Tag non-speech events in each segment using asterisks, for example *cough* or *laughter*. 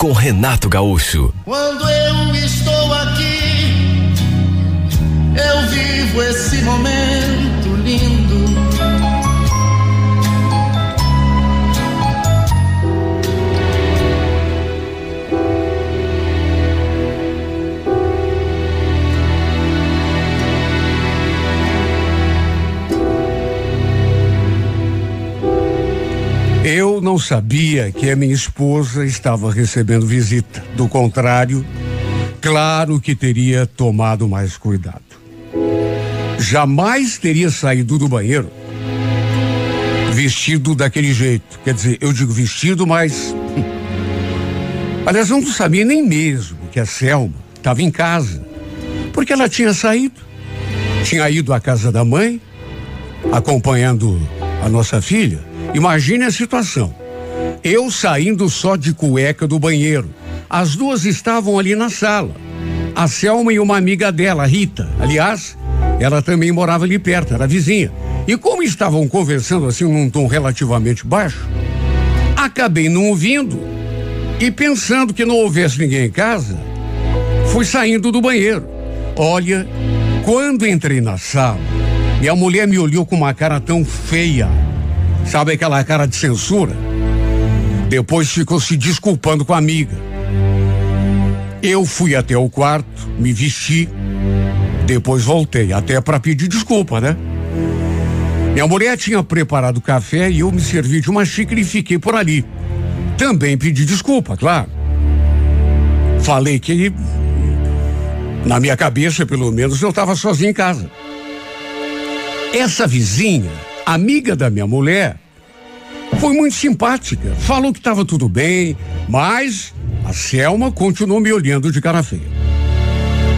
com Renato Gaúcho. Quando eu estou aqui, eu vivo esse momento lindo. Eu não sabia que a minha esposa estava recebendo visita. Do contrário, claro que teria tomado mais cuidado. Jamais teria saído do banheiro vestido daquele jeito. Quer dizer, eu digo vestido, mas. hum. Aliás, eu não sabia nem mesmo que a Selma estava em casa. Porque ela tinha saído. Tinha ido à casa da mãe, acompanhando a nossa filha. Imagine a situação. Eu saindo só de cueca do banheiro. As duas estavam ali na sala. A Selma e uma amiga dela, Rita. Aliás, ela também morava ali perto, era vizinha. E como estavam conversando assim num tom relativamente baixo, acabei não ouvindo. E pensando que não houvesse ninguém em casa, fui saindo do banheiro. Olha, quando entrei na sala, minha mulher me olhou com uma cara tão feia. Sabe aquela cara de censura? Depois ficou se desculpando com a amiga. Eu fui até o quarto, me vesti, depois voltei, até para pedir desculpa, né? Minha mulher tinha preparado café e eu me servi de uma xícara e fiquei por ali. Também pedi desculpa, claro. Falei que, na minha cabeça, pelo menos, eu estava sozinho em casa. Essa vizinha, amiga da minha mulher, foi muito simpática. Falou que estava tudo bem, mas a Selma continuou me olhando de cara feia.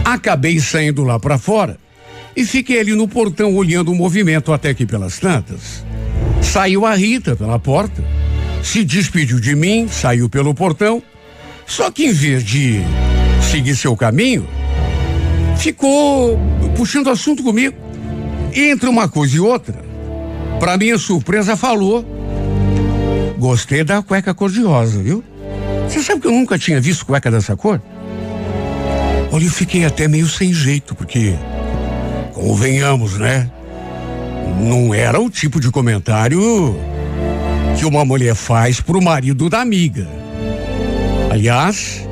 Acabei saindo lá para fora e fiquei ali no portão olhando o movimento até que pelas tantas. Saiu a Rita pela porta, se despediu de mim, saiu pelo portão, só que em vez de seguir seu caminho, ficou puxando assunto comigo. Entre uma coisa e outra, para minha surpresa, falou: Gostei da cueca cor-de-rosa, viu? Você sabe que eu nunca tinha visto cueca dessa cor? Olha, eu fiquei até meio sem jeito, porque, convenhamos, né? Não era o tipo de comentário que uma mulher faz pro marido da amiga. Aliás,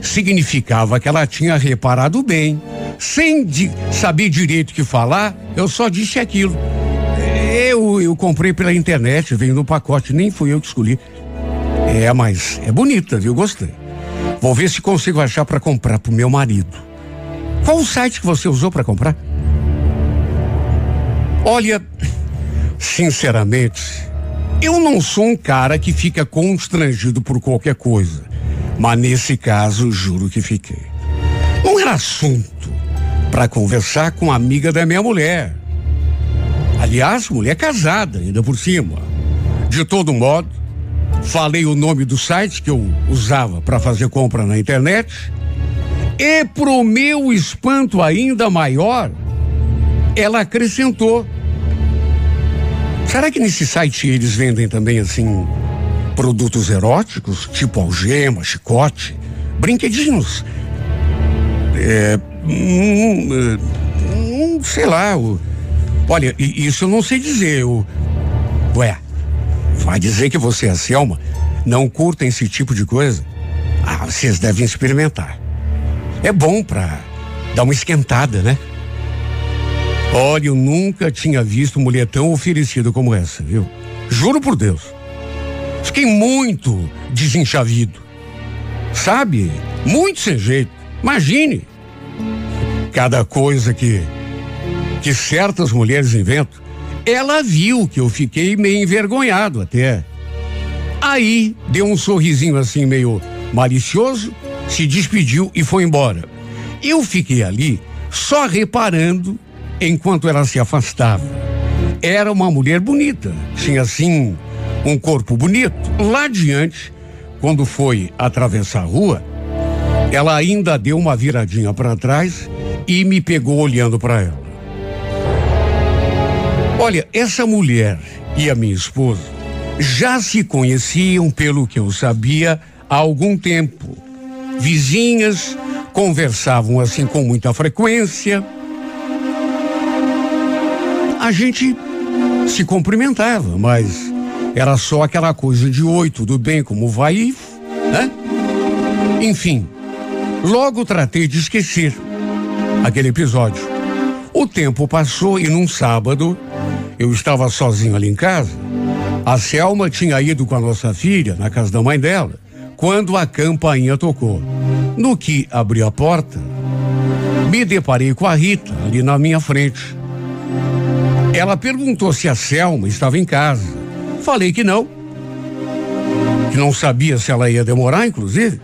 significava que ela tinha reparado bem. Sem saber direito o que falar, eu só disse aquilo. Eu, eu comprei pela internet, veio no pacote, nem fui eu que escolhi. É, mas é bonita, viu? Gostei. Vou ver se consigo achar para comprar pro meu marido. Qual o site que você usou para comprar? Olha, sinceramente, eu não sou um cara que fica constrangido por qualquer coisa. Mas nesse caso, juro que fiquei. Não era assunto para conversar com a amiga da minha mulher. Aliás, mulher casada, ainda por cima. De todo modo, falei o nome do site que eu usava para fazer compra na internet. E pro meu espanto ainda maior, ela acrescentou. Será que nesse site eles vendem também assim produtos eróticos, tipo algema, chicote, brinquedinhos? É, hum, hum, sei lá. O, olha, isso eu não sei dizer. O, ué, vai dizer que você e a Selma não curtem esse tipo de coisa? Ah, vocês devem experimentar. É bom pra dar uma esquentada, né? Olha, eu nunca tinha visto mulher tão oferecida como essa, viu? Juro por Deus. Fiquei muito desenchavido. Sabe? Muito sem jeito. Imagine. Cada coisa que que certas mulheres inventam. Ela viu que eu fiquei meio envergonhado até. Aí deu um sorrisinho assim meio malicioso, se despediu e foi embora. Eu fiquei ali só reparando enquanto ela se afastava. Era uma mulher bonita, tinha assim um corpo bonito. Lá adiante, quando foi atravessar a rua, ela ainda deu uma viradinha para trás e me pegou olhando para ela. Olha, essa mulher e a minha esposa já se conheciam, pelo que eu sabia, há algum tempo. Vizinhas, conversavam assim com muita frequência. A gente se cumprimentava, mas era só aquela coisa de oi, tudo bem, como vai, né? Enfim, logo tratei de esquecer aquele episódio. O tempo passou e num sábado eu estava sozinho ali em casa. A Selma tinha ido com a nossa filha na casa da mãe dela quando a campainha tocou. No que abri a porta, me deparei com a Rita ali na minha frente. Ela perguntou se a Selma estava em casa. Falei que não. Que não sabia se ela ia demorar, inclusive.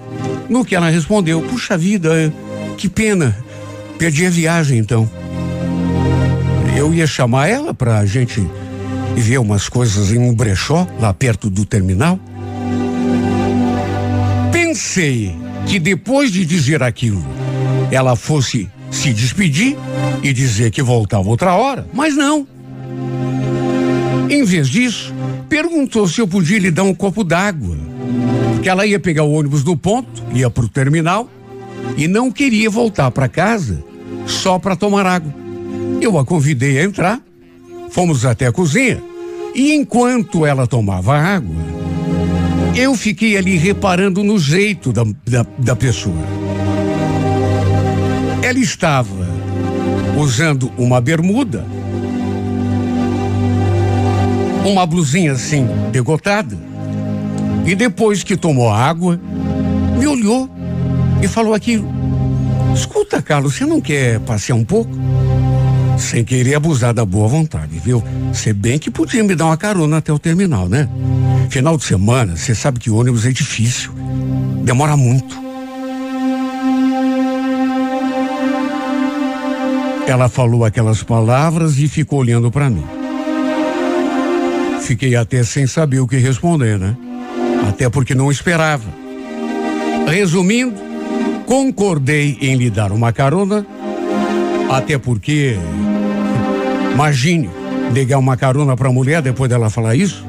No que ela respondeu: Puxa vida, que pena. Perdi a viagem então. Eu ia chamar ela para a gente ver umas coisas em um brechó lá perto do terminal. Pensei que depois de dizer aquilo, ela fosse se despedir e dizer que voltava outra hora, mas não. Em vez disso, perguntou se eu podia lhe dar um copo d'água, porque ela ia pegar o ônibus no ponto, ia para o terminal e não queria voltar para casa só para tomar água. Eu a convidei a entrar, fomos até a cozinha e enquanto ela tomava água, eu fiquei ali reparando no jeito da, da, da pessoa. Ela estava usando uma bermuda, uma blusinha assim, degotada, e depois que tomou água, me olhou e falou aquilo. Escuta, Carlos, você não quer passear um pouco? Sem querer abusar da boa vontade, viu? Se bem que podia me dar uma carona até o terminal, né? Final de semana, você sabe que ônibus é difícil. Demora muito. Ela falou aquelas palavras e ficou olhando para mim. Fiquei até sem saber o que responder, né? Até porque não esperava. Resumindo, concordei em lhe dar uma carona, até porque, imagine, negar uma carona para a mulher depois dela falar isso.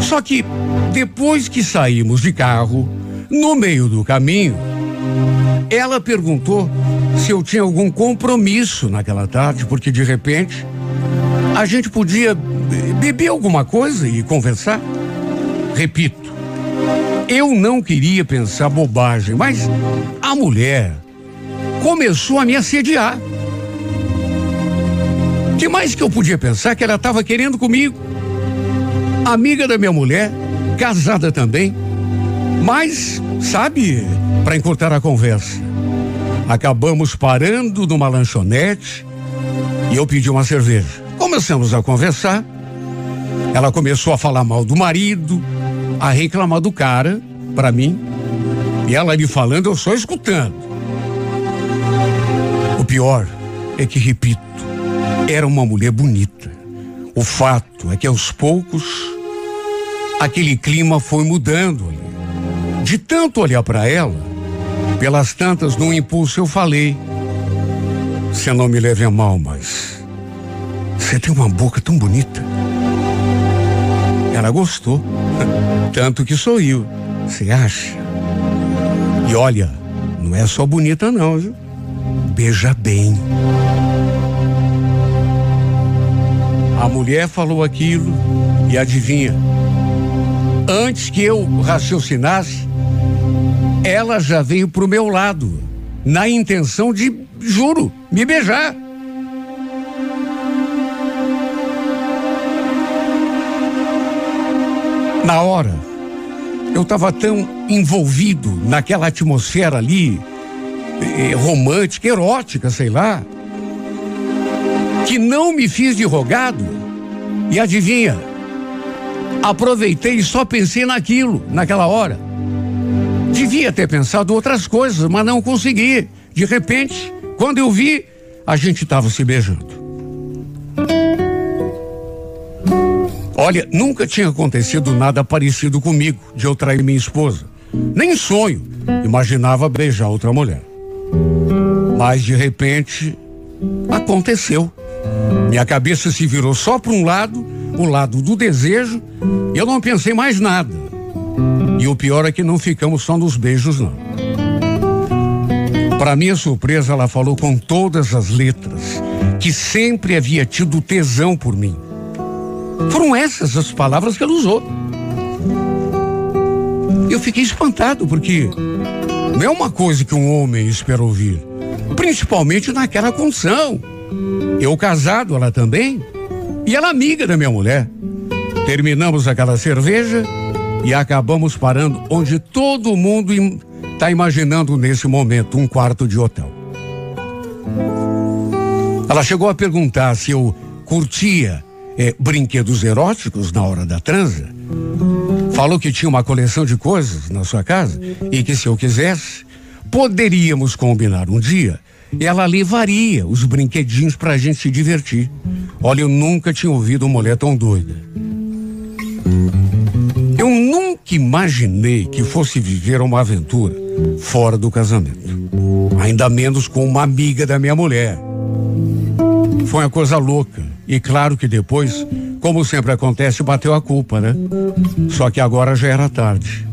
Só que depois que saímos de carro, no meio do caminho, ela perguntou se eu tinha algum compromisso naquela tarde, porque de repente a gente podia beber alguma coisa e conversar. Repito, eu não queria pensar bobagem, mas a mulher começou a me assediar. Que mais que eu podia pensar que ela estava querendo comigo? amiga da minha mulher, casada também. Mas, sabe, para encurtar a conversa, acabamos parando numa lanchonete e eu pedi uma cerveja. Começamos a conversar. Ela começou a falar mal do marido, a reclamar do cara para mim. E ela me falando, eu só escutando. O pior é que, repito, era uma mulher bonita. O fato é que aos poucos aquele clima foi mudando ali. De tanto olhar para ela, pelas tantas, num impulso eu falei: Você não me leve a mal, mas você tem uma boca tão bonita. Ela gostou, *laughs* tanto que sorriu. Você acha? E olha, não é só bonita, não, viu? Beija bem. A mulher falou aquilo e adivinha? Antes que eu raciocinasse, ela já veio pro meu lado, na intenção de, juro, me beijar. Na hora, eu estava tão envolvido naquela atmosfera ali, eh, romântica, erótica, sei lá, que não me fiz de rogado. E adivinha? Aproveitei e só pensei naquilo, naquela hora. Devia ter pensado outras coisas, mas não consegui. De repente, quando eu vi, a gente estava se beijando. Olha, nunca tinha acontecido nada parecido comigo de eu trair minha esposa. Nem sonho imaginava beijar outra mulher. Mas de repente aconteceu. Minha cabeça se virou só para um lado, o lado do desejo, e eu não pensei mais nada. E o pior é que não ficamos só nos beijos, não. Para minha surpresa, ela falou com todas as letras que sempre havia tido tesão por mim. Foram essas as palavras que ela usou. Eu fiquei espantado, porque não é uma coisa que um homem espera ouvir, principalmente naquela condição. Eu casado, ela também, e ela amiga da minha mulher. Terminamos aquela cerveja e acabamos parando onde todo mundo está imaginando nesse momento um quarto de hotel. Ela chegou a perguntar se eu curtia é, brinquedos eróticos na hora da transa. Falou que tinha uma coleção de coisas na sua casa e que se eu quisesse, poderíamos combinar um dia ela levaria os brinquedinhos para a gente se divertir. Olha, eu nunca tinha ouvido uma mulher tão doida. Eu nunca imaginei que fosse viver uma aventura fora do casamento. Ainda menos com uma amiga da minha mulher. Foi uma coisa louca. E claro que depois, como sempre acontece, bateu a culpa, né? Só que agora já era tarde.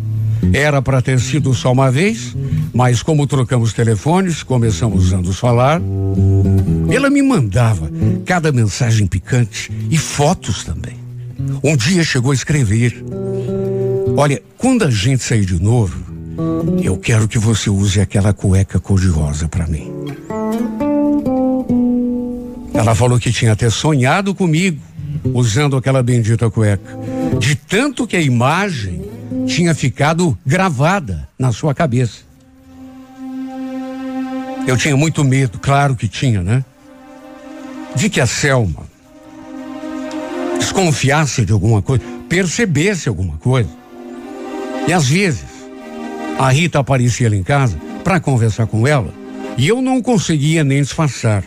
Era para ter sido só uma vez, mas como trocamos telefones, começamos a nos falar. Ela me mandava cada mensagem picante e fotos também. Um dia chegou a escrever: Olha, quando a gente sair de novo, eu quero que você use aquela cueca cor-de-rosa para mim. Ela falou que tinha até sonhado comigo usando aquela bendita cueca. De tanto que a imagem tinha ficado gravada na sua cabeça. Eu tinha muito medo, claro que tinha, né? De que a Selma desconfiasse de alguma coisa, percebesse alguma coisa. E às vezes, a Rita aparecia lá em casa para conversar com ela e eu não conseguia nem disfarçar.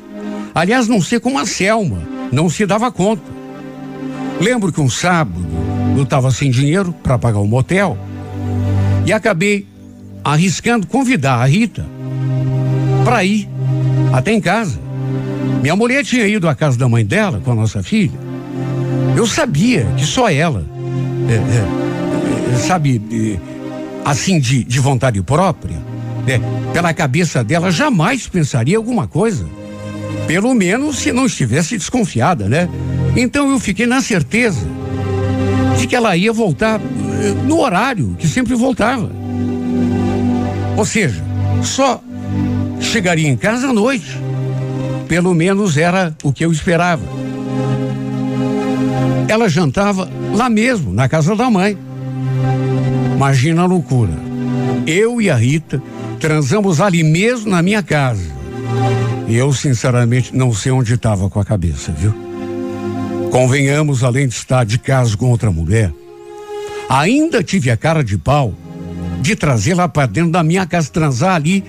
Aliás, não sei como a Selma não se dava conta. Lembro que um sábado eu estava sem dinheiro para pagar o um motel e acabei arriscando convidar a Rita para ir até em casa. Minha mulher tinha ido à casa da mãe dela com a nossa filha. Eu sabia que só ela, é, é, é sabe, é, assim de, de vontade própria, é, pela cabeça dela jamais pensaria alguma coisa. Pelo menos se não estivesse desconfiada, né? Então eu fiquei na certeza que ela ia voltar eh, no horário que sempre voltava. Ou seja, só chegaria em casa à noite. Pelo menos era o que eu esperava. Ela jantava lá mesmo, na casa da mãe. Imagina a loucura. Eu e a Rita transamos ali mesmo na minha casa. E eu, sinceramente, não sei onde estava com a cabeça, viu? Convenhamos, além de estar de casa com outra mulher, ainda tive a cara de pau de trazê-la para dentro da minha casa, transar ali,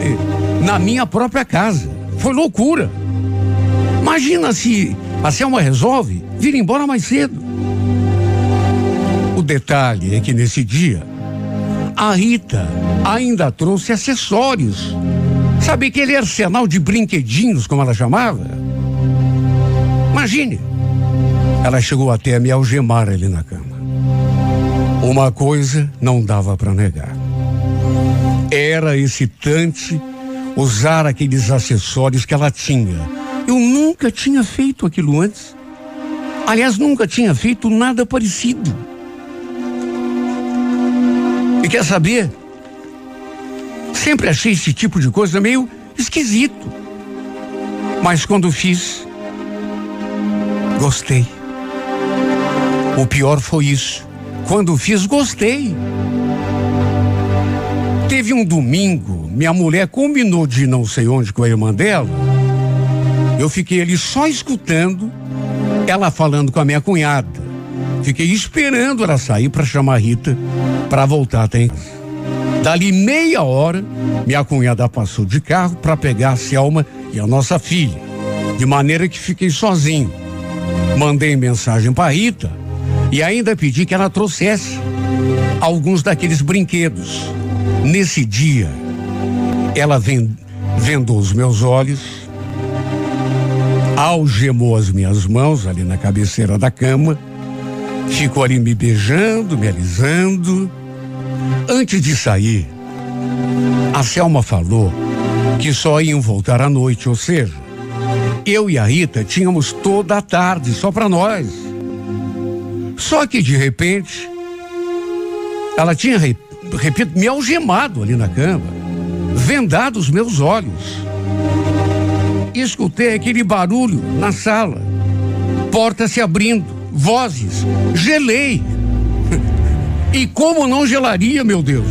eh, na minha própria casa. Foi loucura. Imagina se a Selma resolve vir embora mais cedo. O detalhe é que nesse dia, a Rita ainda trouxe acessórios Sabe aquele arsenal de brinquedinhos, como ela chamava? Imagine. Ela chegou até a me algemar ali na cama. Uma coisa não dava para negar. Era excitante usar aqueles acessórios que ela tinha. Eu nunca tinha feito aquilo antes. Aliás, nunca tinha feito nada parecido. E quer saber? Sempre achei esse tipo de coisa meio esquisito. Mas quando fiz, gostei. O pior foi isso. Quando fiz, gostei. Teve um domingo, minha mulher combinou de não sei onde com a irmã dela. Eu fiquei ali só escutando ela falando com a minha cunhada. Fiquei esperando ela sair para chamar a Rita para voltar até. Dali meia hora, minha cunhada passou de carro para pegar a Selma e a nossa filha, de maneira que fiquei sozinho. Mandei mensagem para Rita e ainda pedi que ela trouxesse alguns daqueles brinquedos. Nesse dia, ela vendou os meus olhos, algemou as minhas mãos ali na cabeceira da cama, ficou ali me beijando, me alisando. Antes de sair, a Selma falou que só iam voltar à noite, ou seja, eu e a Rita tínhamos toda a tarde só para nós. Só que de repente, ela tinha, repito, me algemado ali na cama, vendado os meus olhos. Escutei aquele barulho na sala, porta se abrindo, vozes, gelei. *laughs* E como não gelaria, meu Deus?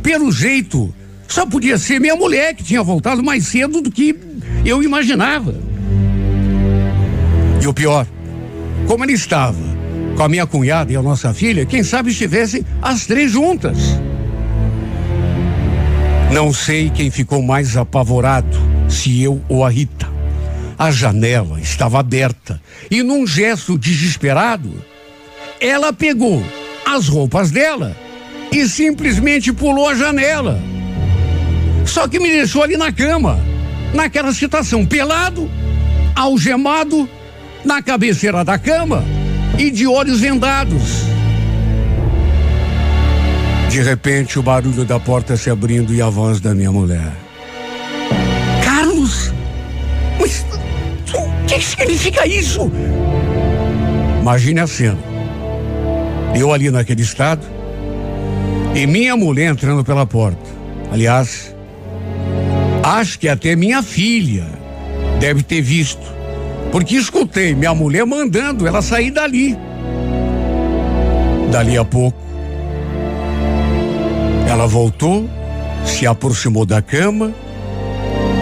Pelo jeito, só podia ser minha mulher que tinha voltado mais cedo do que eu imaginava. E o pior, como ele estava com a minha cunhada e a nossa filha, quem sabe estivessem as três juntas. Não sei quem ficou mais apavorado, se eu ou a Rita. A janela estava aberta e, num gesto desesperado, ela pegou as roupas dela e simplesmente pulou a janela. Só que me deixou ali na cama, naquela situação, pelado, algemado, na cabeceira da cama e de olhos vendados. De repente, o barulho da porta se abrindo e a voz da minha mulher. Carlos, mas o que significa isso? Imagine a cena. Eu ali naquele estado e minha mulher entrando pela porta. Aliás, acho que até minha filha deve ter visto, porque escutei minha mulher mandando ela sair dali. Dali a pouco, ela voltou, se aproximou da cama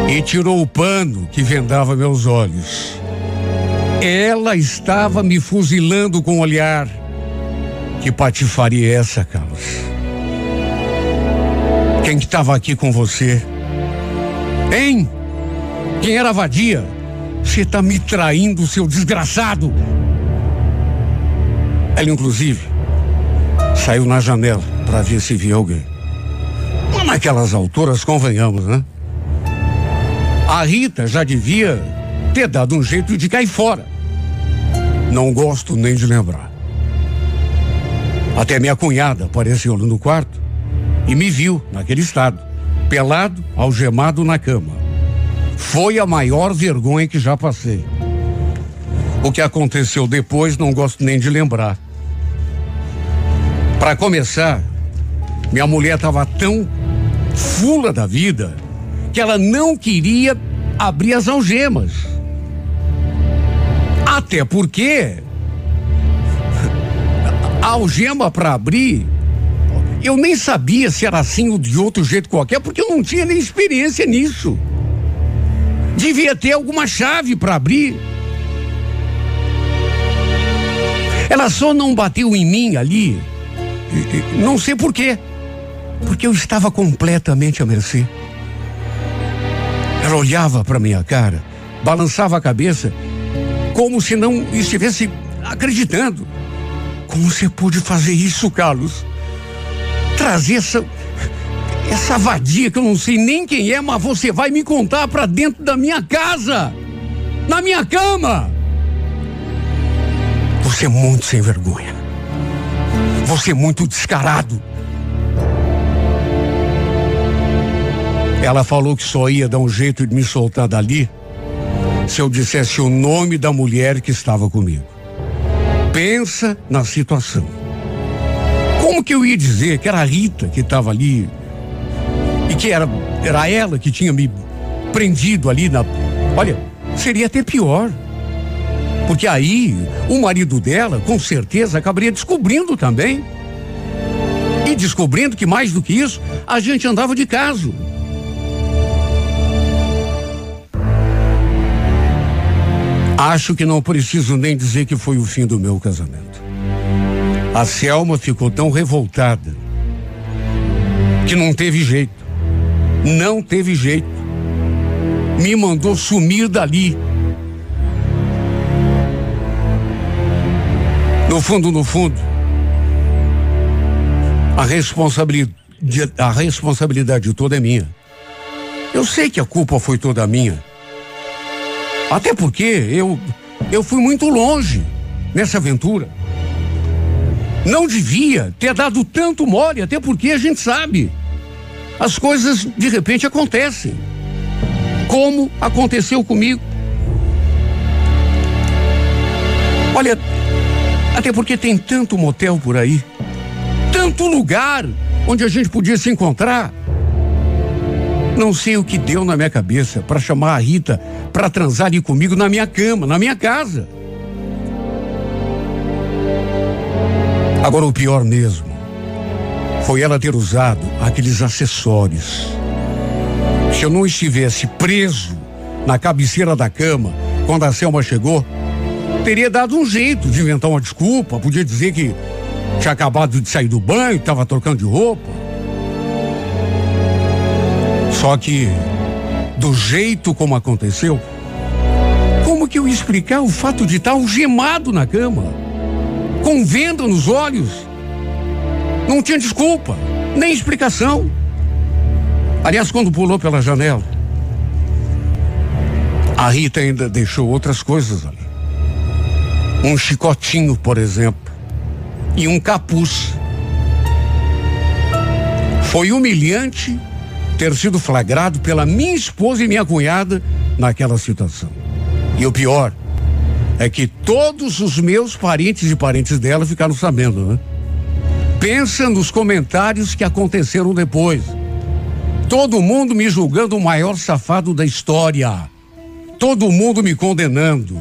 e tirou o pano que vendava meus olhos. Ela estava me fuzilando com o olhar. Que patifaria é essa, Carlos? Quem que estava aqui com você? Hein? Quem era vadia? Você está me traindo, seu desgraçado. Ela, inclusive, saiu na janela para ver se via alguém. Mas naquelas alturas, convenhamos, né? A Rita já devia ter dado um jeito de cair fora. Não gosto nem de lembrar. Até minha cunhada apareceu no quarto e me viu naquele estado, pelado, algemado na cama. Foi a maior vergonha que já passei. O que aconteceu depois não gosto nem de lembrar. Para começar, minha mulher estava tão fula da vida que ela não queria abrir as algemas. Até porque a algema para abrir, eu nem sabia se era assim ou de outro jeito qualquer, porque eu não tinha nem experiência nisso. Devia ter alguma chave para abrir. Ela só não bateu em mim ali, não sei por quê, porque eu estava completamente à mercê. Ela olhava para minha cara, balançava a cabeça, como se não estivesse acreditando. Como você pôde fazer isso, Carlos? Trazer essa. Essa vadia que eu não sei nem quem é, mas você vai me contar para dentro da minha casa, na minha cama. Você é muito sem vergonha. Você é muito descarado. Ela falou que só ia dar um jeito de me soltar dali se eu dissesse o nome da mulher que estava comigo. Pensa na situação. Como que eu ia dizer que era a Rita que estava ali e que era, era ela que tinha me prendido ali na. Olha, seria até pior. Porque aí o marido dela, com certeza, acabaria descobrindo também. E descobrindo que mais do que isso, a gente andava de caso. Acho que não preciso nem dizer que foi o fim do meu casamento. A Selma ficou tão revoltada que não teve jeito. Não teve jeito. Me mandou sumir dali. No fundo, no fundo, a responsabilidade, a responsabilidade toda é minha. Eu sei que a culpa foi toda minha. Até porque eu eu fui muito longe nessa aventura. Não devia ter dado tanto mole, até porque a gente sabe. As coisas de repente acontecem. Como aconteceu comigo. Olha, até porque tem tanto motel por aí, tanto lugar onde a gente podia se encontrar. Não sei o que deu na minha cabeça para chamar a Rita para transar ali comigo na minha cama, na minha casa. Agora, o pior mesmo foi ela ter usado aqueles acessórios. Se eu não estivesse preso na cabeceira da cama quando a Selma chegou, teria dado um jeito de inventar uma desculpa, podia dizer que tinha acabado de sair do banho, estava trocando de roupa. Só que, do jeito como aconteceu, como que eu explicar o fato de estar algemado na cama? com venda nos olhos. Não tinha desculpa, nem explicação. Aliás, quando pulou pela janela, a Rita ainda deixou outras coisas ali. Um chicotinho, por exemplo, e um capuz. Foi humilhante ter sido flagrado pela minha esposa e minha cunhada naquela situação. E o pior, é que todos os meus parentes e parentes dela ficaram sabendo, né? Pensa nos comentários que aconteceram depois. Todo mundo me julgando o maior safado da história. Todo mundo me condenando.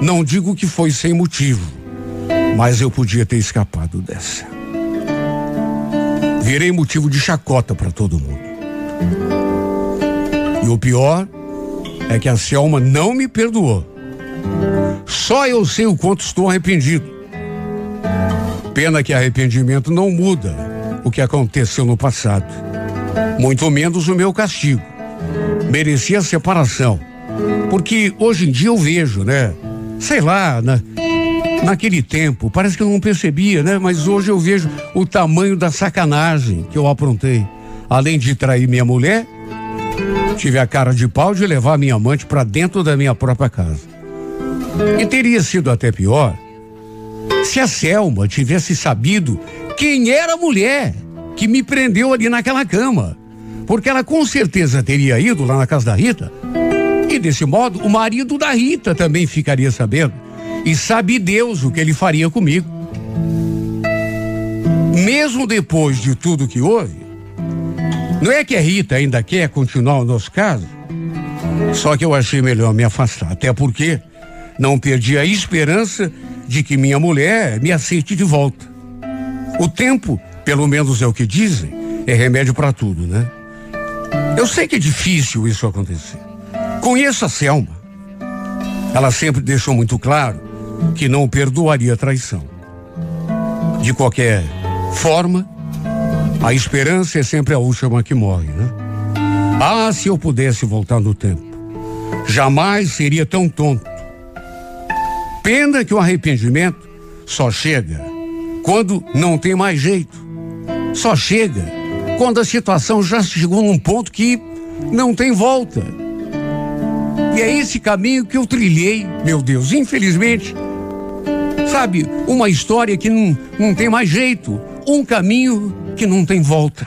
Não digo que foi sem motivo, mas eu podia ter escapado dessa. Virei motivo de chacota para todo mundo. E o pior é que a Selma não me perdoou. Só eu sei o quanto estou arrependido. Pena que arrependimento não muda o que aconteceu no passado. Muito menos o meu castigo. Merecia separação. Porque hoje em dia eu vejo, né? Sei lá, na, naquele tempo, parece que eu não percebia, né? Mas hoje eu vejo o tamanho da sacanagem que eu aprontei. Além de trair minha mulher, tive a cara de pau de levar minha amante para dentro da minha própria casa. E teria sido até pior se a Selma tivesse sabido quem era a mulher que me prendeu ali naquela cama. Porque ela com certeza teria ido lá na casa da Rita. E desse modo, o marido da Rita também ficaria sabendo. E sabe Deus o que ele faria comigo. Mesmo depois de tudo que houve, não é que a Rita ainda quer continuar o nosso caso? Só que eu achei melhor me afastar. Até porque não perdi a esperança de que minha mulher me aceite de volta. O tempo, pelo menos é o que dizem, é remédio para tudo, né? Eu sei que é difícil isso acontecer. Conheço a Selma. Ela sempre deixou muito claro que não perdoaria a traição. De qualquer forma, a esperança é sempre a última que morre, né? Ah, se eu pudesse voltar no tempo. Jamais seria tão tonto Pena que o arrependimento só chega quando não tem mais jeito. Só chega quando a situação já chegou num ponto que não tem volta. E é esse caminho que eu trilhei, meu Deus, infelizmente. Sabe, uma história que não, não tem mais jeito, um caminho que não tem volta.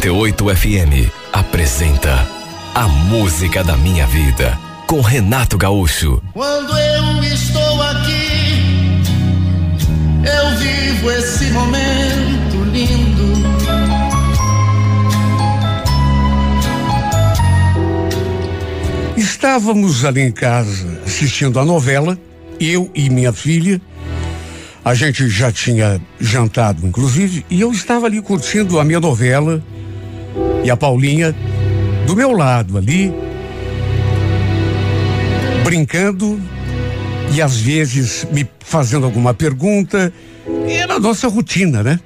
98 FM apresenta A Música da Minha Vida com Renato Gaúcho. Quando eu estou aqui, eu vivo esse momento lindo. Estávamos ali em casa assistindo a novela, eu e minha filha. A gente já tinha jantado, inclusive, e eu estava ali curtindo a minha novela e a Paulinha do meu lado ali, brincando e às vezes me fazendo alguma pergunta. Era a nossa rotina, né?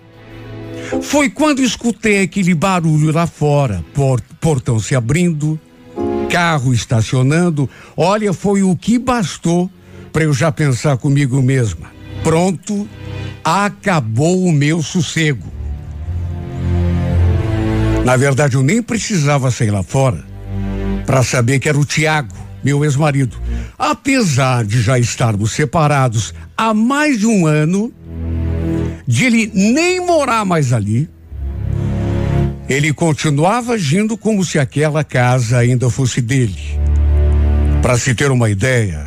Foi quando escutei aquele barulho lá fora, por- portão se abrindo, carro estacionando. Olha, foi o que bastou para eu já pensar comigo mesma. Pronto, acabou o meu sossego. Na verdade, eu nem precisava sair lá fora para saber que era o Tiago, meu ex-marido. Apesar de já estarmos separados há mais de um ano, de ele nem morar mais ali, ele continuava agindo como se aquela casa ainda fosse dele. Para se ter uma ideia,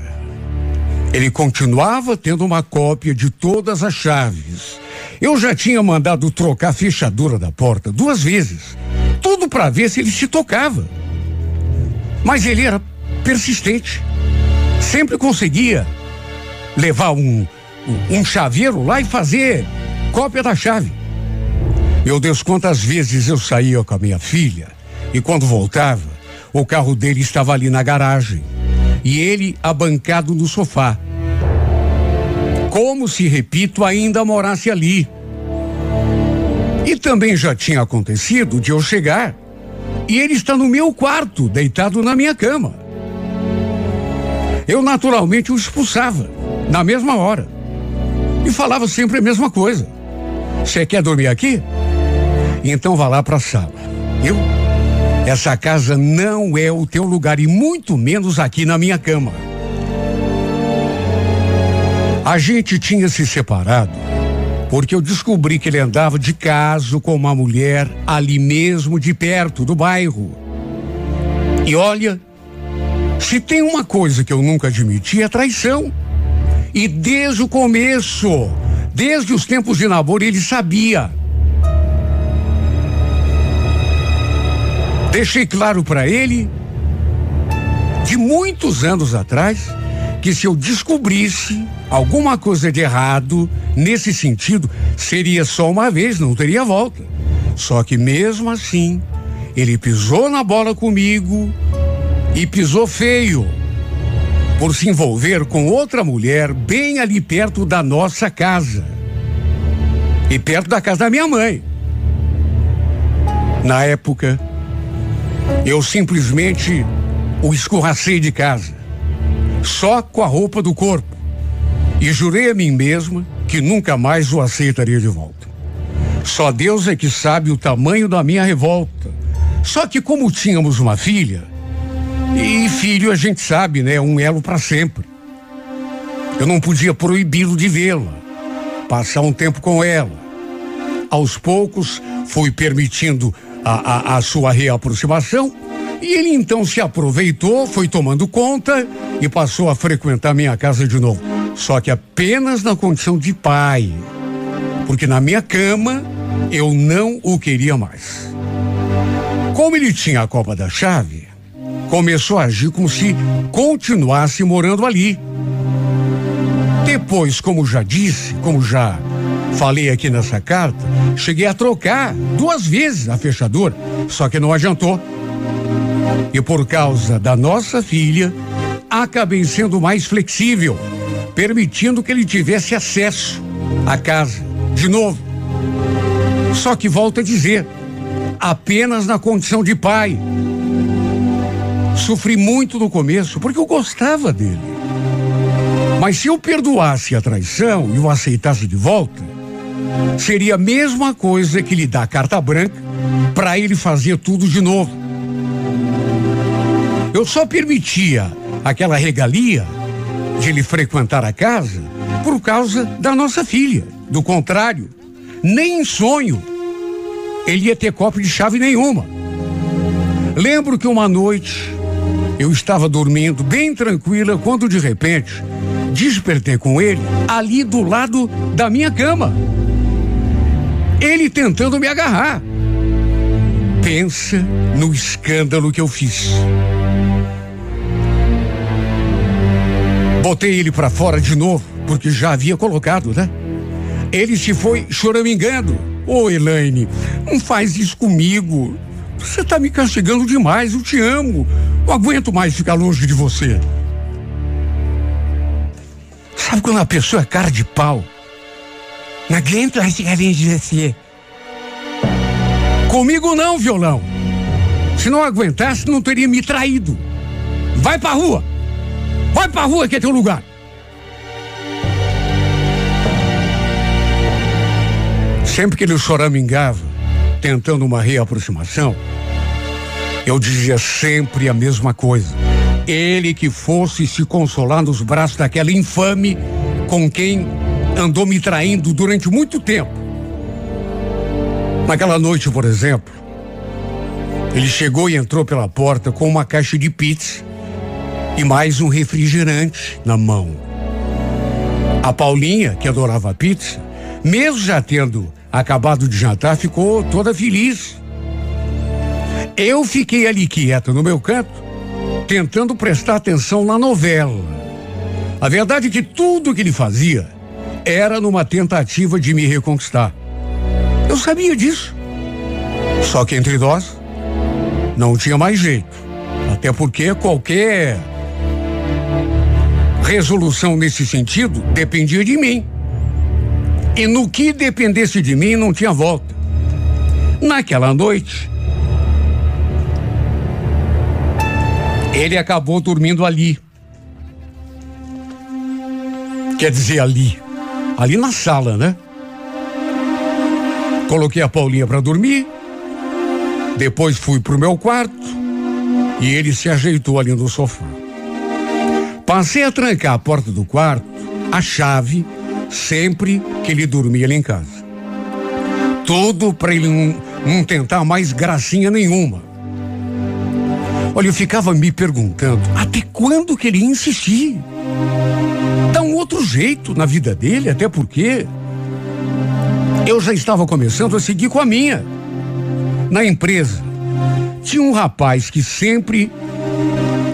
ele continuava tendo uma cópia de todas as chaves. Eu já tinha mandado trocar a fechadura da porta duas vezes, tudo para ver se ele se tocava. Mas ele era persistente. Sempre conseguia levar um, um, chaveiro lá e fazer cópia da chave. Meu Deus, quantas vezes eu saía com a minha filha e quando voltava, o carro dele estava ali na garagem e ele abancado no sofá. Como se, repito, ainda morasse ali. E também já tinha acontecido de eu chegar e ele está no meu quarto, deitado na minha cama. Eu naturalmente o expulsava na mesma hora e falava sempre a mesma coisa. Você quer dormir aqui? Então vá lá para a sala. Eu? Essa casa não é o teu lugar e muito menos aqui na minha cama. A gente tinha se separado Porque eu descobri que ele andava de caso com uma mulher ali mesmo de perto do bairro. E olha, se tem uma coisa que eu nunca admiti é traição. E desde o começo, desde os tempos de namoro, ele sabia. Deixei claro para ele, de muitos anos atrás, que se eu descobrisse alguma coisa de errado nesse sentido, seria só uma vez, não teria volta. Só que mesmo assim, ele pisou na bola comigo e pisou feio por se envolver com outra mulher bem ali perto da nossa casa e perto da casa da minha mãe. Na época, eu simplesmente o escorracei de casa, só com a roupa do corpo, e jurei a mim mesma que nunca mais o aceitaria de volta. Só Deus é que sabe o tamanho da minha revolta. Só que como tínhamos uma filha, e filho a gente sabe, né, um elo para sempre. Eu não podia proibi-lo de vê-la, passar um tempo com ela. Aos poucos fui permitindo a, a, a sua reaproximação e ele então se aproveitou, foi tomando conta e passou a frequentar minha casa de novo. Só que apenas na condição de pai. Porque na minha cama eu não o queria mais. Como ele tinha a copa da chave, começou a agir como se continuasse morando ali. Depois, como já disse, como já falei aqui nessa carta, cheguei a trocar duas vezes a fechadura, só que não adiantou. E por causa da nossa filha, acabei sendo mais flexível, permitindo que ele tivesse acesso à casa de novo. Só que volto a dizer, apenas na condição de pai. Sofri muito no começo porque eu gostava dele. Mas se eu perdoasse a traição e o aceitasse de volta, seria a mesma coisa que lhe dar carta branca para ele fazer tudo de novo. Eu só permitia aquela regalia de ele frequentar a casa por causa da nossa filha. Do contrário, nem em sonho ele ia ter copo de chave nenhuma. Lembro que uma noite eu estava dormindo bem tranquila quando de repente despertei com ele ali do lado da minha cama. Ele tentando me agarrar. Pensa no escândalo que eu fiz. Botei ele para fora de novo, porque já havia colocado, né? Ele se foi choramingando. Ô, oh, Elaine, não faz isso comigo. Você tá me castigando demais, eu te amo. Não aguento mais ficar longe de você. Sabe quando a pessoa é cara de pau? Não aguento mais ficar longe de você. Comigo não, violão. Se não aguentasse, não teria me traído. Vai pra rua. Vai pra rua que é teu lugar. Sempre que ele choramingava, tentando uma reaproximação, eu dizia sempre a mesma coisa. Ele que fosse se consolar nos braços daquela infame com quem andou me traindo durante muito tempo. Naquela noite, por exemplo, ele chegou e entrou pela porta com uma caixa de pizza e mais um refrigerante na mão. A Paulinha, que adorava pizza, mesmo já tendo acabado de jantar, ficou toda feliz. Eu fiquei ali quieta no meu canto, tentando prestar atenção na novela. A verdade é que tudo que ele fazia era numa tentativa de me reconquistar. Eu sabia disso. Só que entre nós não tinha mais jeito. Até porque qualquer resolução nesse sentido dependia de mim. E no que dependesse de mim não tinha volta. Naquela noite, ele acabou dormindo ali. Quer dizer, ali. Ali na sala, né? Coloquei a Paulinha para dormir. Depois fui pro meu quarto e ele se ajeitou ali no sofá. Passei a trancar a porta do quarto, a chave, sempre que ele dormia ali em casa. Tudo para ele não, não tentar mais gracinha nenhuma. Olha, eu ficava me perguntando até quando que ele ia insistir. Dá um outro jeito na vida dele, até porque eu já estava começando a seguir com a minha. Na empresa, tinha um rapaz que sempre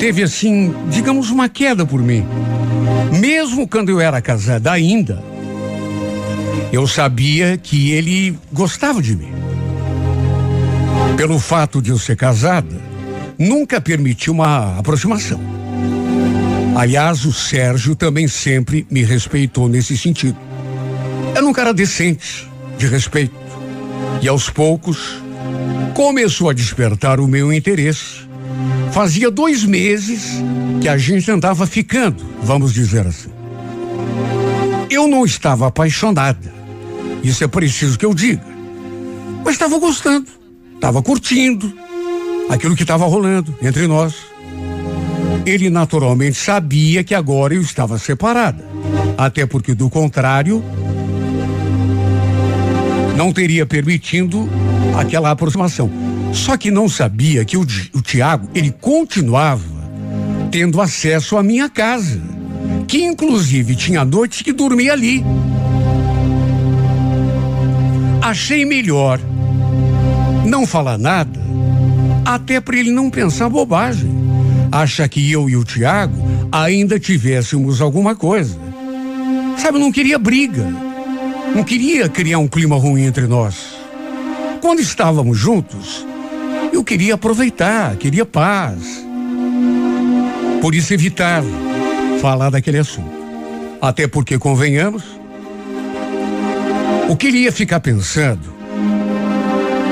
teve assim, digamos, uma queda por mim. Mesmo quando eu era casada ainda, eu sabia que ele gostava de mim. Pelo fato de eu ser casada, nunca permitiu uma aproximação. Aliás, o Sérgio também sempre me respeitou nesse sentido. Era um cara decente, de respeito. E aos poucos, começou a despertar o meu interesse. Fazia dois meses que a gente andava ficando, vamos dizer assim. Eu não estava apaixonada. Isso é preciso que eu diga. Mas estava gostando, estava curtindo aquilo que estava rolando entre nós. Ele naturalmente sabia que agora eu estava separada. Até porque, do contrário, não teria permitindo aquela aproximação. Só que não sabia que o, o Tiago, ele continuava tendo acesso à minha casa, que inclusive tinha noites que dormia ali. Achei melhor não falar nada, até para ele não pensar bobagem. Acha que eu e o Tiago ainda tivéssemos alguma coisa. Sabe, eu não queria briga. Não queria criar um clima ruim entre nós. Quando estávamos juntos, eu queria aproveitar, queria paz. Por isso evitava falar daquele assunto. Até porque, convenhamos, o que ele ia ficar pensando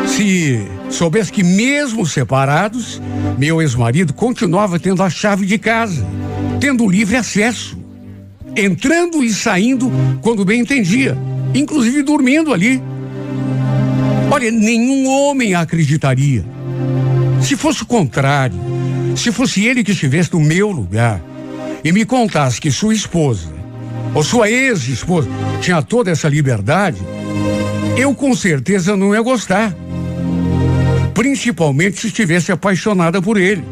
se soubesse que, mesmo separados, meu ex-marido continuava tendo a chave de casa, tendo livre acesso, entrando e saindo quando bem entendia inclusive dormindo ali. Olha, nenhum homem acreditaria. Se fosse o contrário, se fosse ele que estivesse no meu lugar e me contasse que sua esposa, ou sua ex-esposa, tinha toda essa liberdade, eu com certeza não ia gostar. Principalmente se estivesse apaixonada por ele.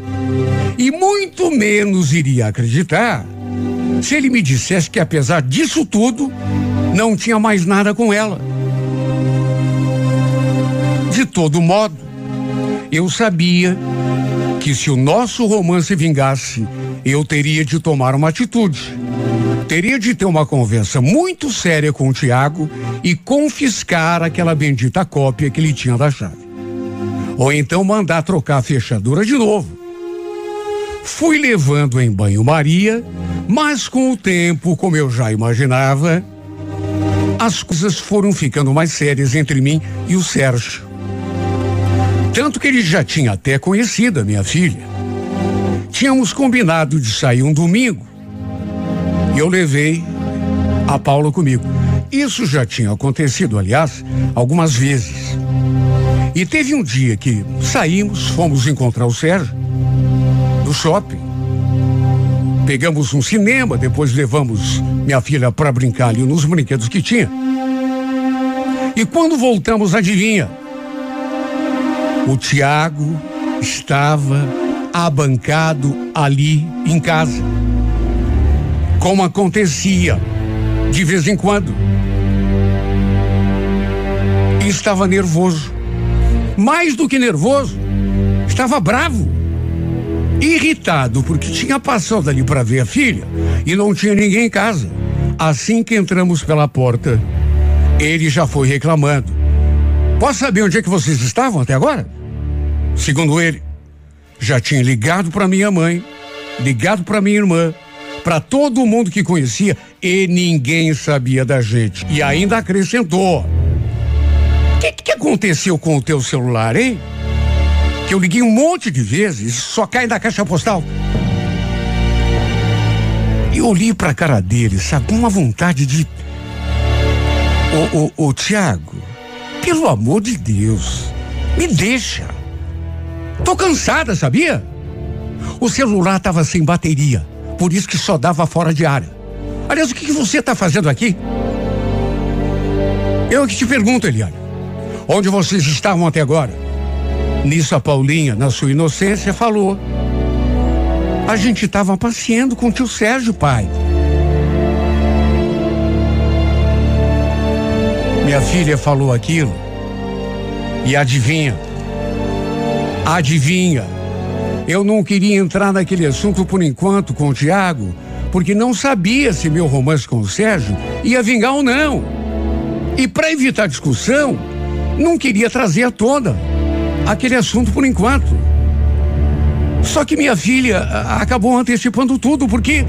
E muito menos iria acreditar se ele me dissesse que, apesar disso tudo, não tinha mais nada com ela. De todo modo, eu sabia que se o nosso romance vingasse, eu teria de tomar uma atitude. Teria de ter uma conversa muito séria com o Tiago e confiscar aquela bendita cópia que ele tinha da chave. Ou então mandar trocar a fechadura de novo. Fui levando em banho-maria, mas com o tempo, como eu já imaginava, as coisas foram ficando mais sérias entre mim e o Sérgio. Tanto que ele já tinha até conhecido a minha filha. Tínhamos combinado de sair um domingo. E eu levei a Paula comigo. Isso já tinha acontecido, aliás, algumas vezes. E teve um dia que saímos, fomos encontrar o Sérgio no shopping. Pegamos um cinema, depois levamos minha filha para brincar ali nos brinquedos que tinha. E quando voltamos, adivinha? O Tiago estava abancado ali em casa. Como acontecia de vez em quando. E estava nervoso. Mais do que nervoso, estava bravo irritado porque tinha passado ali para ver a filha e não tinha ninguém em casa. Assim que entramos pela porta, ele já foi reclamando. Posso saber onde é que vocês estavam até agora? Segundo ele, já tinha ligado para minha mãe, ligado para minha irmã, para todo mundo que conhecia e ninguém sabia da gente. E ainda acrescentou: O que, que aconteceu com o teu celular, hein? que eu liguei um monte de vezes, só cai da caixa postal. E olhei pra cara dele, sabe, com uma vontade de. Ô, ô, ô, Tiago, pelo amor de Deus, me deixa. Tô cansada, sabia? O celular tava sem bateria, por isso que só dava fora de área. Aliás, o que, que você tá fazendo aqui? Eu que te pergunto, Eliane, onde vocês estavam até agora? Nisso a Paulinha, na sua inocência, falou. A gente estava passeando com o tio Sérgio, pai. Minha filha falou aquilo. E adivinha? Adivinha? Eu não queria entrar naquele assunto por enquanto com o Tiago, porque não sabia se meu romance com o Sérgio ia vingar ou não. E para evitar discussão, não queria trazer à tona aquele assunto por enquanto. Só que minha filha acabou antecipando tudo, porque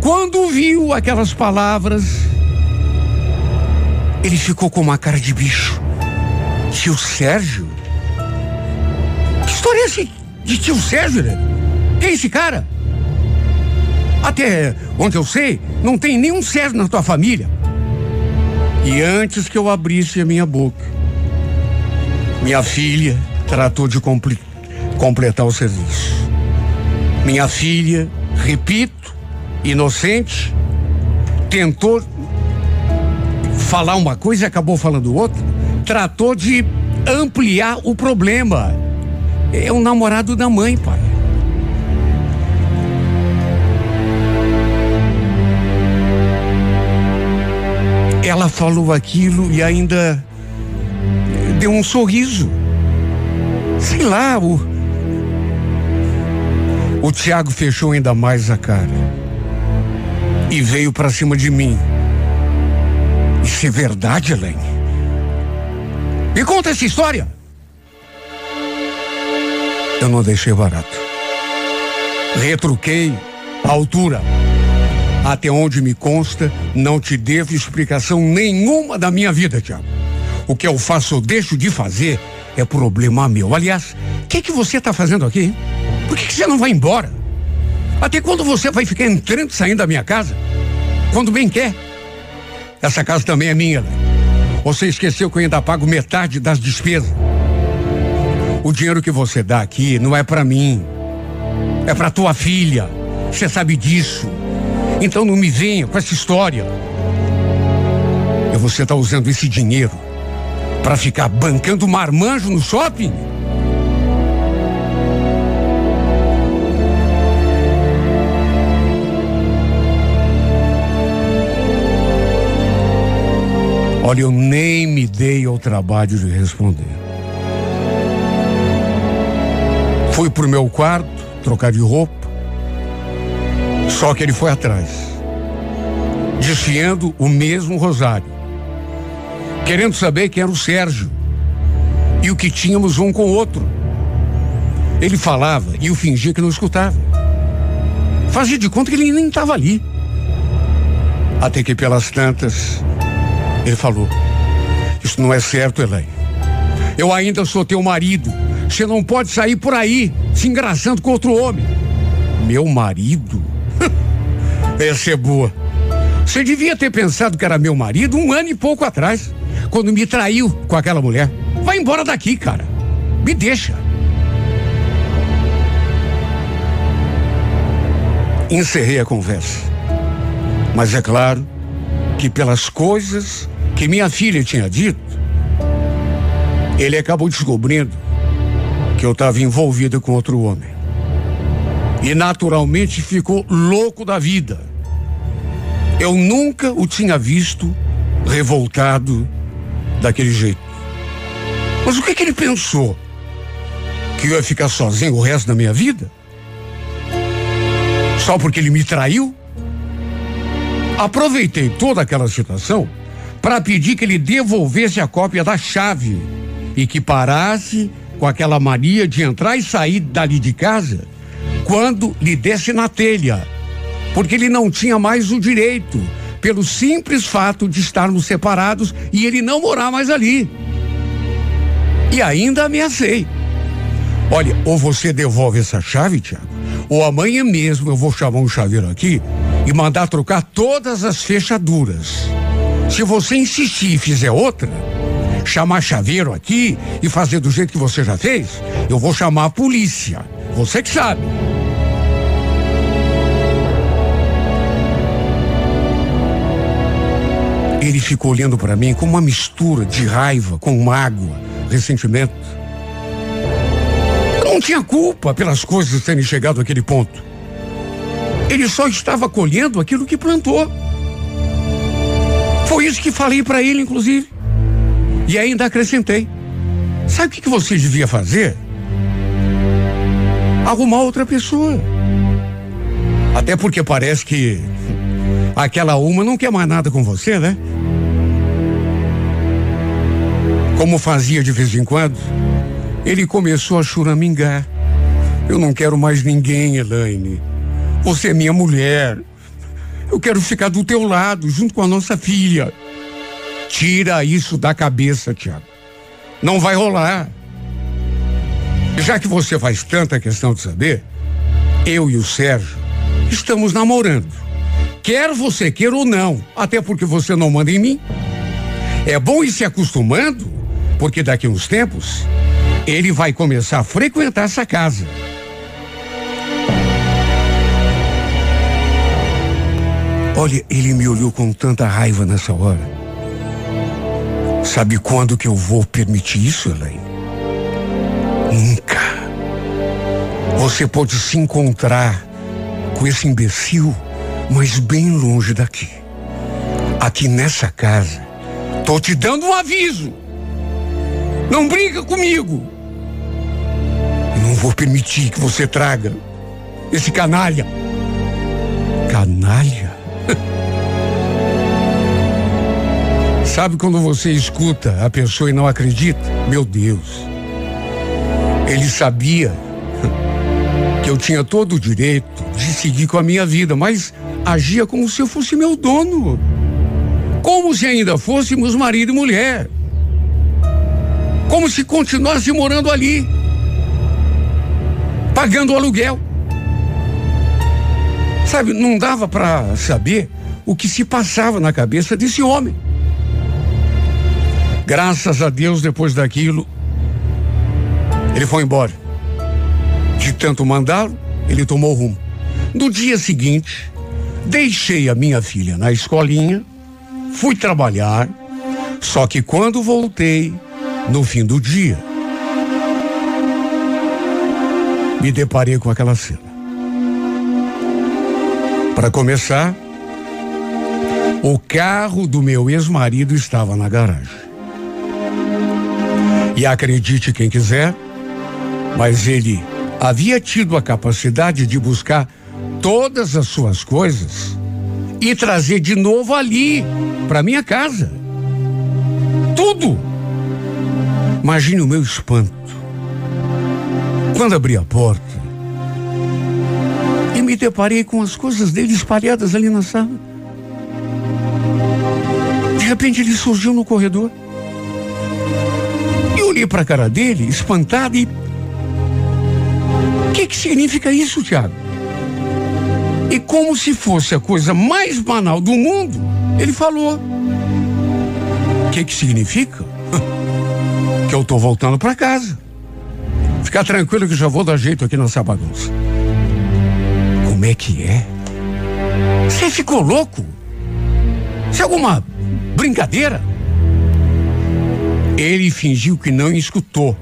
quando viu aquelas palavras, ele ficou com uma cara de bicho. Tio Sérgio? Que história é essa de tio Sérgio, né? Quem é esse cara? Até onde eu sei, não tem nenhum Sérgio na tua família. E antes que eu abrisse a minha boca, minha filha tratou de completar o serviço. Minha filha, repito, inocente, tentou falar uma coisa e acabou falando outra. Tratou de ampliar o problema. É o namorado da mãe, pai. Ela falou aquilo e ainda deu um sorriso. Sei lá, o. O Tiago fechou ainda mais a cara. E veio para cima de mim. Isso é verdade, Elaine? Me conta essa história. Eu não deixei barato. Retruquei a altura. Até onde me consta, não te devo explicação nenhuma da minha vida, Tiago. O que eu faço ou deixo de fazer é problema meu. Aliás, o que, que você está fazendo aqui? Por que, que você não vai embora? Até quando você vai ficar entrando e saindo da minha casa? Quando bem quer. Essa casa também é minha, né? Você esqueceu que eu ainda pago metade das despesas. O dinheiro que você dá aqui não é para mim. É para tua filha. Você sabe disso. Então não me venha com essa história. E você está usando esse dinheiro para ficar bancando marmanjo no shopping? Olha, eu nem me dei ao trabalho de responder. Fui pro meu quarto, trocar de roupa. Só que ele foi atrás, desfiando o mesmo rosário querendo saber quem era o Sérgio e o que tínhamos um com o outro. Ele falava e eu fingia que não escutava. Fazia de conta que ele nem estava ali. Até que pelas tantas, ele falou: Isso não é certo, Elaine. Eu ainda sou teu marido. Você não pode sair por aí se engraçando com outro homem. Meu marido? *laughs* Essa é boa. Você devia ter pensado que era meu marido um ano e pouco atrás quando me traiu com aquela mulher. Vai embora daqui, cara. Me deixa. Encerrei a conversa. Mas é claro que pelas coisas que minha filha tinha dito, ele acabou descobrindo que eu estava envolvida com outro homem. E naturalmente ficou louco da vida. Eu nunca o tinha visto revoltado daquele jeito. Mas o que, que ele pensou? Que eu ia ficar sozinho o resto da minha vida? Só porque ele me traiu? Aproveitei toda aquela situação para pedir que ele devolvesse a cópia da chave e que parasse com aquela mania de entrar e sair dali de casa quando lhe desse na telha, porque ele não tinha mais o direito pelo simples fato de estarmos separados e ele não morar mais ali. E ainda ameacei. Olha, ou você devolve essa chave, Tiago, ou amanhã mesmo eu vou chamar um chaveiro aqui e mandar trocar todas as fechaduras. Se você insistir e fizer outra, chamar chaveiro aqui e fazer do jeito que você já fez, eu vou chamar a polícia. Você que sabe. Ele ficou olhando para mim com uma mistura de raiva, com mágoa, ressentimento. Não tinha culpa pelas coisas terem chegado àquele ponto. Ele só estava colhendo aquilo que plantou. Foi isso que falei para ele, inclusive. E ainda acrescentei. Sabe o que, que você devia fazer? Arrumar outra pessoa. Até porque parece que aquela uma não quer mais nada com você, né? Como fazia de vez em quando, ele começou a choramingar. Eu não quero mais ninguém, Elaine. Você é minha mulher. Eu quero ficar do teu lado, junto com a nossa filha. Tira isso da cabeça, Tiago. Não vai rolar. Já que você faz tanta questão de saber, eu e o Sérgio estamos namorando. Quer você queira ou não, até porque você não manda em mim. É bom ir se acostumando, porque daqui a uns tempos ele vai começar a frequentar essa casa. Olha, ele me olhou com tanta raiva nessa hora. Sabe quando que eu vou permitir isso, Elaine? Nunca. Você pode se encontrar com esse imbecil, mas bem longe daqui. Aqui nessa casa, tô te dando um aviso. Não briga comigo. Não vou permitir que você traga esse canalha. Canalha? Sabe quando você escuta a pessoa e não acredita? Meu Deus. Ele sabia que eu tinha todo o direito de seguir com a minha vida, mas agia como se eu fosse meu dono. Como se ainda fôssemos marido e mulher. Como se continuasse morando ali. Pagando aluguel. Sabe, não dava para saber o que se passava na cabeça desse homem. Graças a Deus, depois daquilo, ele foi embora. De tanto mandá-lo, ele tomou rumo. No dia seguinte, deixei a minha filha na escolinha, fui trabalhar, só que quando voltei, no fim do dia, me deparei com aquela cena. Para começar, o carro do meu ex-marido estava na garagem. E acredite quem quiser, mas ele havia tido a capacidade de buscar todas as suas coisas e trazer de novo ali, para minha casa. Tudo. Imagine o meu espanto. Quando abri a porta e me deparei com as coisas dele espalhadas ali na sala. De repente ele surgiu no corredor olhei para a cara dele, espantado, e. O que, que significa isso, Tiago? E como se fosse a coisa mais banal do mundo, ele falou. O que, que significa? *laughs* que eu tô voltando para casa. Fica tranquilo que já vou dar jeito aqui nessa bagunça. Como é que é? Você ficou louco? Isso é alguma brincadeira? Ele fingiu que não escutou.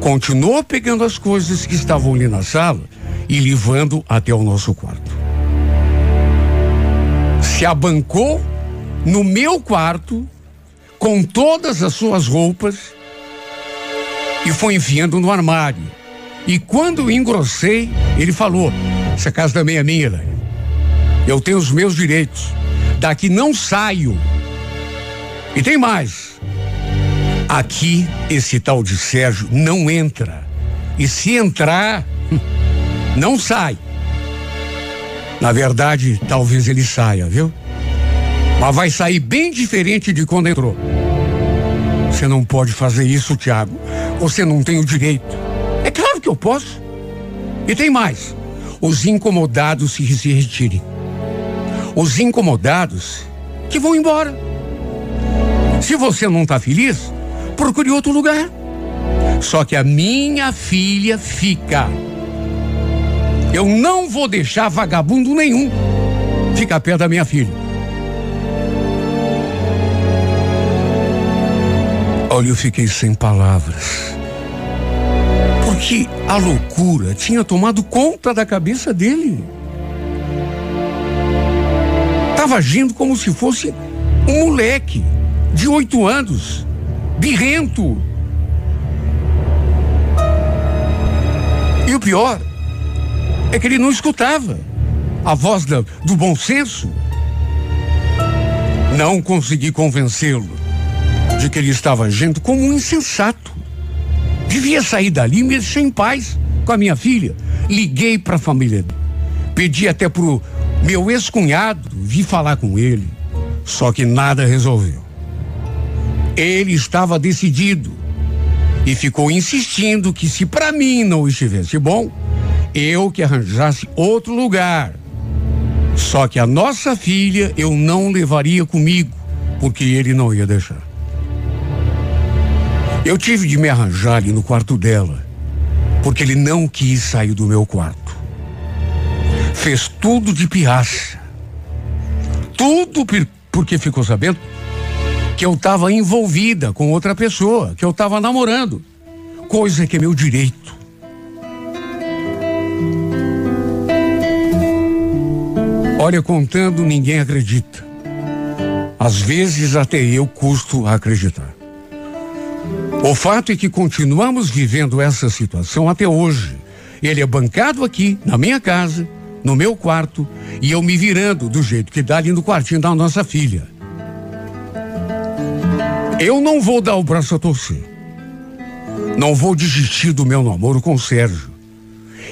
Continuou pegando as coisas que estavam ali na sala e levando até o nosso quarto. Se abancou no meu quarto com todas as suas roupas e foi enfiando no armário. E quando engrossei, ele falou: Essa casa também é minha, Eu tenho os meus direitos. Daqui não saio. E tem mais. Aqui, esse tal de Sérgio não entra. E se entrar, *laughs* não sai. Na verdade, talvez ele saia, viu? Mas vai sair bem diferente de quando entrou. Você não pode fazer isso, Tiago. Você não tem o direito. É claro que eu posso. E tem mais. Os incomodados se, se retirem. Os incomodados que vão embora. Se você não está feliz, procure outro lugar. Só que a minha filha fica. Eu não vou deixar vagabundo nenhum ficar perto da minha filha. Olha, eu fiquei sem palavras. Porque a loucura tinha tomado conta da cabeça dele. Estava agindo como se fosse um moleque de oito anos, birrento. E o pior é que ele não escutava a voz do bom senso. Não consegui convencê-lo de que ele estava agindo como um insensato. Devia sair dali me deixar em paz com a minha filha. Liguei para a família. Pedi até pro meu ex-cunhado vir falar com ele. Só que nada resolveu. Ele estava decidido e ficou insistindo que se para mim não estivesse bom, eu que arranjasse outro lugar. Só que a nossa filha eu não levaria comigo, porque ele não ia deixar. Eu tive de me arranjar ali no quarto dela, porque ele não quis sair do meu quarto. Fez tudo de pirraça. Tudo porque ficou sabendo que eu estava envolvida com outra pessoa, que eu estava namorando. Coisa que é meu direito. Olha, contando, ninguém acredita. Às vezes até eu custo a acreditar. O fato é que continuamos vivendo essa situação até hoje. Ele é bancado aqui, na minha casa, no meu quarto, e eu me virando do jeito que dá ali no quartinho da nossa filha. Eu não vou dar o braço a torcer. Não vou desistir do meu namoro com o Sérgio.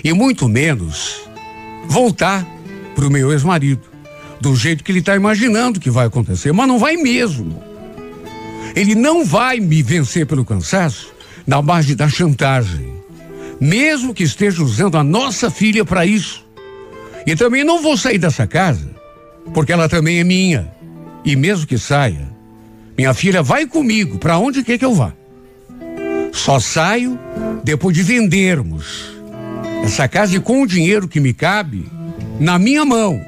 E muito menos voltar pro meu ex-marido. Do jeito que ele está imaginando que vai acontecer. Mas não vai mesmo. Ele não vai me vencer pelo cansaço na base da chantagem. Mesmo que esteja usando a nossa filha para isso. E também não vou sair dessa casa, porque ela também é minha. E mesmo que saia, minha filha vai comigo para onde quer que eu vá. Só saio depois de vendermos essa casa e com o dinheiro que me cabe na minha mão.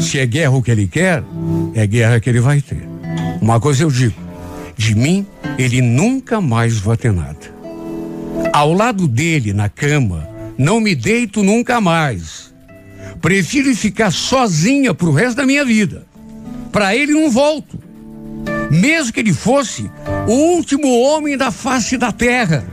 Se é guerra o que ele quer, é guerra que ele vai ter. Uma coisa eu digo: de mim, ele nunca mais vai ter nada. Ao lado dele, na cama, não me deito nunca mais. Prefiro ficar sozinha pro resto da minha vida. Para ele não volto. Mesmo que ele fosse o último homem da face da terra.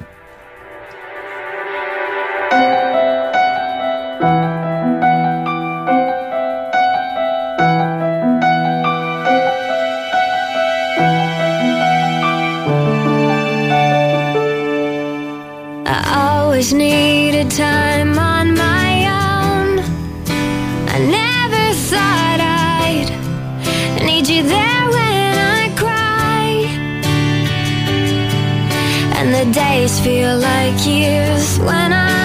needed time on my own. I never thought I'd need you there And the days feel like years. When I